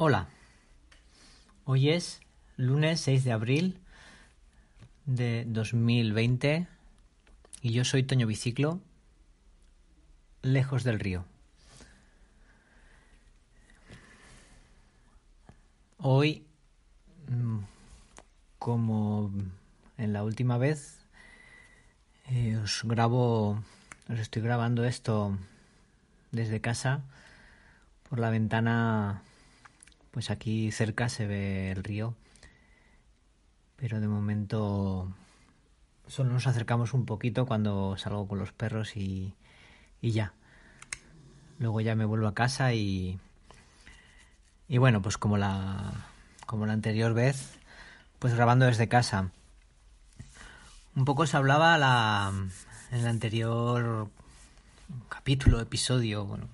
Hola, hoy es lunes 6 de abril de 2020 y yo soy Toño Biciclo, lejos del río. Hoy, mm, como en la última vez, eh, os grabo, os estoy grabando esto desde casa por la ventana pues aquí cerca se ve el río, pero de momento solo nos acercamos un poquito cuando salgo con los perros y, y ya. Luego ya me vuelvo a casa y, y bueno, pues como la, como la anterior vez, pues grabando desde casa. Un poco se hablaba la, en el anterior capítulo, episodio, bueno,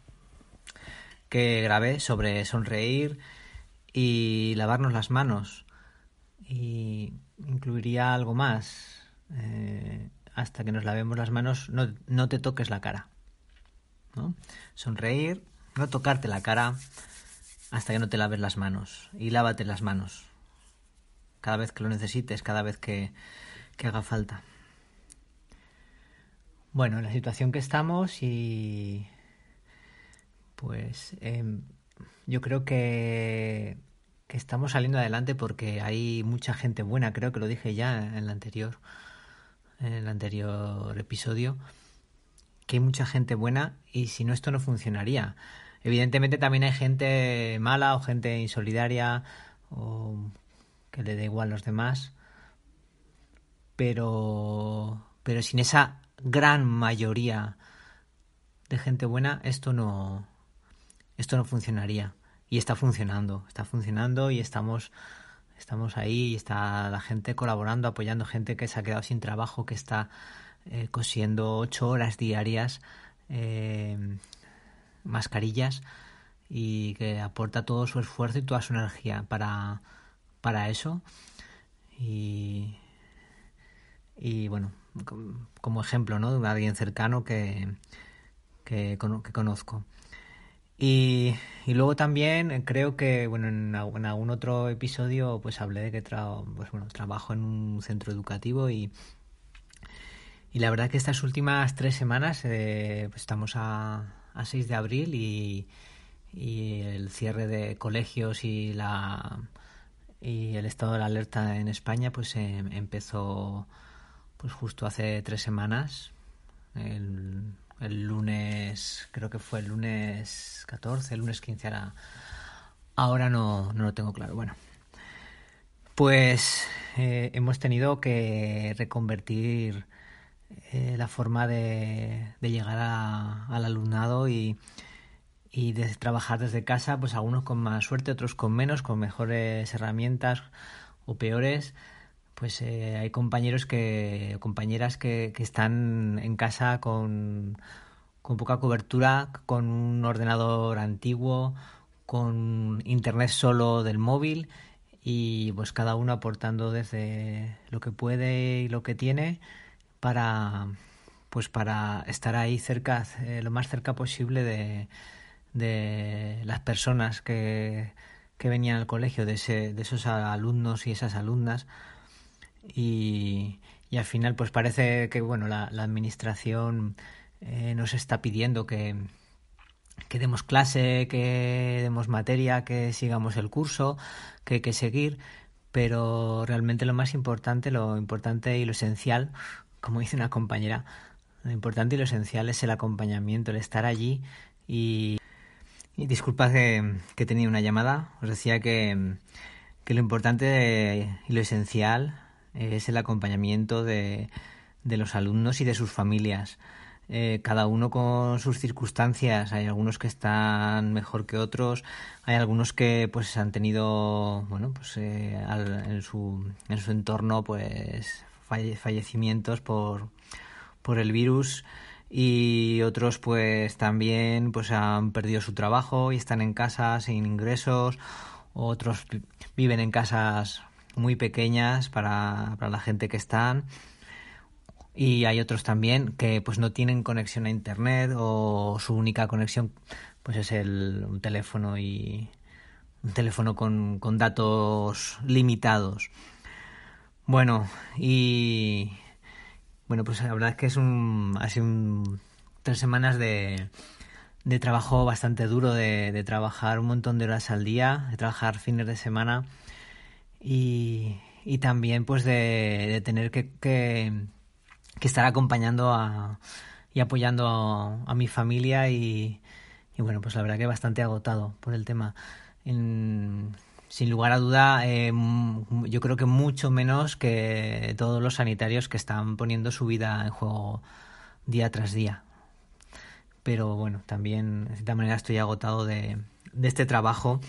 que grabé sobre sonreír y lavarnos las manos. Y incluiría algo más. Eh, hasta que nos lavemos las manos, no, no te toques la cara. ¿no? Sonreír, no tocarte la cara hasta que no te laves las manos. Y lávate las manos. Cada vez que lo necesites, cada vez que, que haga falta. Bueno, en la situación que estamos y pues eh, yo creo que, estamos saliendo adelante porque hay mucha gente buena, creo que lo dije ya en el anterior, en el anterior episodio, que hay mucha gente buena y si no esto no funcionaría. Evidentemente también hay gente mala o gente insolidaria o que le da igual a los demás, pero, pero sin esa gran mayoría de gente buena esto no, esto no funcionaría. Y está funcionando, está funcionando y estamos, estamos ahí y está la gente colaborando, apoyando gente que se ha quedado sin trabajo, que está eh, cosiendo ocho horas diarias eh, mascarillas y que aporta todo su esfuerzo y toda su energía para, para eso. Y, y bueno, como ejemplo, ¿no? De alguien cercano que, que, que conozco. Y, y, luego también creo que, bueno, en, algún otro episodio pues hablé de que tra pues, bueno, trabajo en un centro educativo y, y la verdad que estas últimas tres semanas eh, pues estamos a, a 6 de abril y, y el cierre de colegios y la y el estado de la alerta en España pues eh, empezó pues justo hace tres semanas el lunes, creo que fue el lunes 14, el lunes 15, ahora, ahora no, no lo tengo claro. Bueno, pues eh, hemos tenido que reconvertir eh, la forma de, de llegar a, al alumnado y, y de trabajar desde casa, pues algunos con más suerte, otros con menos, con mejores herramientas o peores pues eh, hay compañeros que compañeras que, que están en casa con, con poca cobertura, con un ordenador antiguo, con internet solo del móvil y pues cada uno aportando desde lo que puede y lo que tiene para pues para estar ahí cerca eh, lo más cerca posible de, de las personas que, que venían al colegio de, ese, de esos alumnos y esas alumnas y, y al final pues parece que bueno la, la administración eh, nos está pidiendo que, que demos clase, que demos materia, que sigamos el curso, que hay que seguir, pero realmente lo más importante, lo importante y lo esencial, como dice una compañera, lo importante y lo esencial es el acompañamiento, el estar allí y, y disculpad que, que tenía una llamada, os decía que, que lo importante y lo esencial es el acompañamiento de, de los alumnos y de sus familias. Eh, cada uno con sus circunstancias. Hay algunos que están mejor que otros, hay algunos que pues han tenido, bueno, pues eh, en, su, en su entorno pues falle, fallecimientos por, por el virus y otros pues también pues han perdido su trabajo y están en casa sin ingresos, otros viven en casas muy pequeñas para, para la gente que están y hay otros también que pues no tienen conexión a internet o su única conexión pues es el un teléfono y un teléfono con, con datos limitados. Bueno, y bueno, pues la verdad es que es un, ha sido un, tres semanas de, de trabajo bastante duro, de, de, trabajar un montón de horas al día, de trabajar fines de semana y, y también pues de, de tener que, que, estar acompañando a, y apoyando a, mi familia y, y, bueno, pues la verdad que bastante agotado por el tema. Sin lugar a duda, eh, yo creo que mucho menos que todos los sanitarios que están poniendo su vida en juego día tras día. Pero bueno, también de cierta manera estoy agotado de, de este trabajo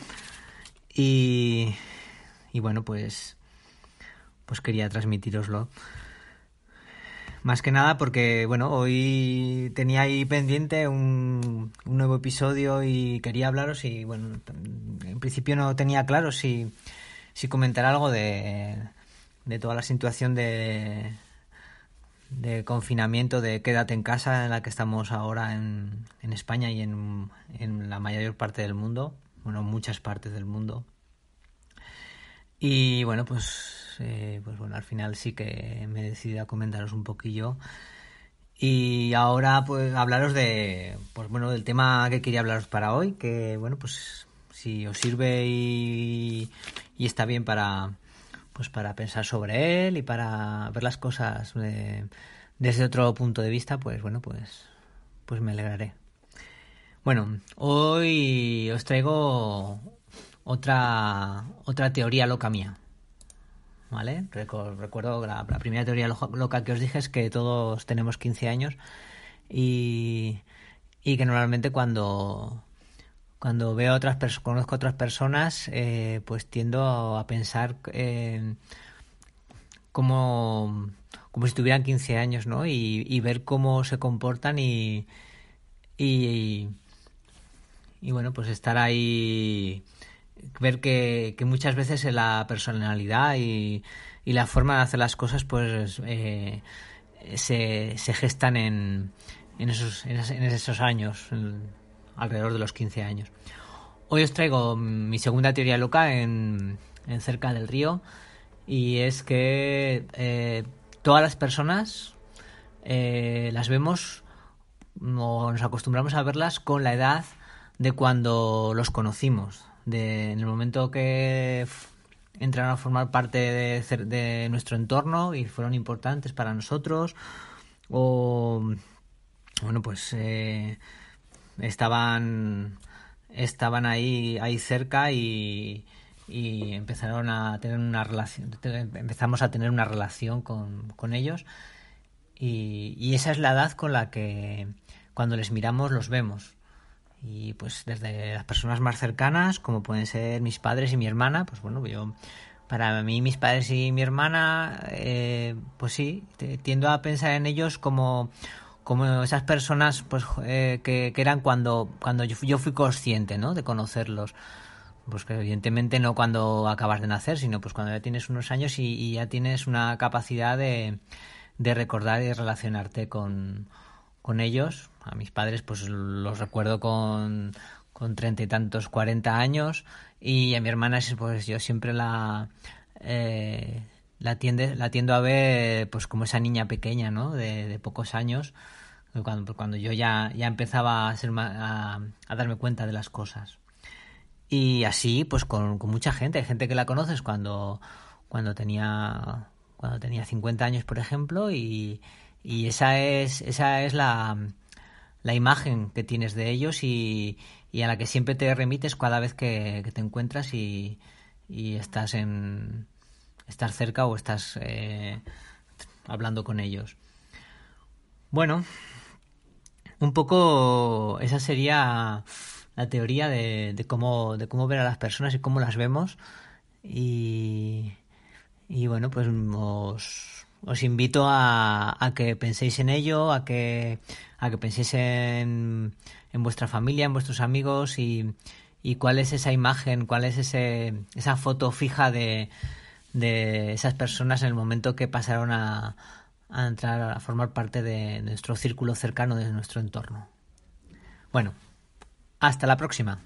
y, y bueno, pues, pues quería transmitiroslo. Más que nada porque, bueno, hoy tenía ahí pendiente un, nuevo episodio y quería hablaros y, bueno, en principio no tenía claro si, si comentar algo de, de toda la situación de, de confinamiento, de quédate en casa en la que estamos ahora en, en España y en, en la mayor parte del mundo, bueno, muchas partes del mundo. Y bueno, pues eh, pues bueno, al final sí que me he decidido a comentaros un poquillo. Y ahora pues hablaros de, pues bueno, del tema que quería hablaros para hoy, que bueno, pues si os sirve y, y está bien para, pues para pensar sobre él y para ver las cosas de, desde otro punto de vista, pues bueno, pues, pues me alegraré. Bueno, hoy os traigo otra, otra teoría loca mía. ¿vale? Recuerdo la, primera teoría loca que os dije es que todos tenemos 15 años y, y que normalmente cuando, cuando veo otras personas, conozco otras personas, eh, pues tiendo a pensar eh, como, como si tuvieran 15 años, ¿no? Y, y ver cómo se comportan y, y, y, bueno, pues estar ahí ver que, que muchas veces la personalidad y, y, la forma de hacer las cosas pues eh, se, se, gestan en, en, esos, en, esos años, alrededor de los 15 años. Hoy os traigo mi segunda teoría loca en, cerca del río y es que eh, todas las personas eh, las vemos o nos acostumbramos a verlas con la edad de cuando los conocimos, de, en el momento que entraron a formar parte de, nuestro entorno y fueron importantes para nosotros o bueno pues eh, estaban estaban ahí ahí cerca y, y empezaron a tener una relación empezamos a tener una relación con, con ellos y esa es la edad con la que cuando les miramos los vemos y pues desde las personas más cercanas, como pueden ser mis padres y mi hermana, pues bueno, yo para mí mis padres y mi hermana, eh, pues sí, tiendo a pensar en ellos como como esas personas pues eh, que, que, eran cuando cuando yo, fui consciente no de conocerlos. Pues que evidentemente no cuando acabas de nacer sino pues cuando ya tienes unos años y, y ya tienes una capacidad de, de recordar y relacionarte con, con ellos. A mis padres pues los recuerdo con con treinta y tantos, cuarenta años y a mi hermana pues yo siempre la eh, la tiende, la tiendo a ver pues como esa niña pequeña, ¿no? De, de pocos años cuando, cuando yo ya, ya empezaba a, ser, a, a, darme cuenta de las cosas. Y así, pues con, con, mucha gente. Hay gente que la conoces cuando, cuando tenía cuando tenía 50 años, por ejemplo, y, y esa es, esa es la, la imagen que tienes de ellos y, y, a la que siempre te remites cada vez que, te encuentras y, y, estás en estar cerca o estás eh, hablando con ellos. Bueno, un poco esa sería la teoría de, de, cómo, de cómo ver a las personas y cómo las vemos. Y, y bueno, pues os, os invito a, a, que penséis en ello, a que, a que penséis en, en vuestra familia, en vuestros amigos y, y, cuál es esa imagen, cuál es ese, esa foto fija de, de esas personas en el momento que pasaron a, a entrar a formar parte de nuestro círculo cercano, de nuestro entorno. Bueno, hasta la próxima.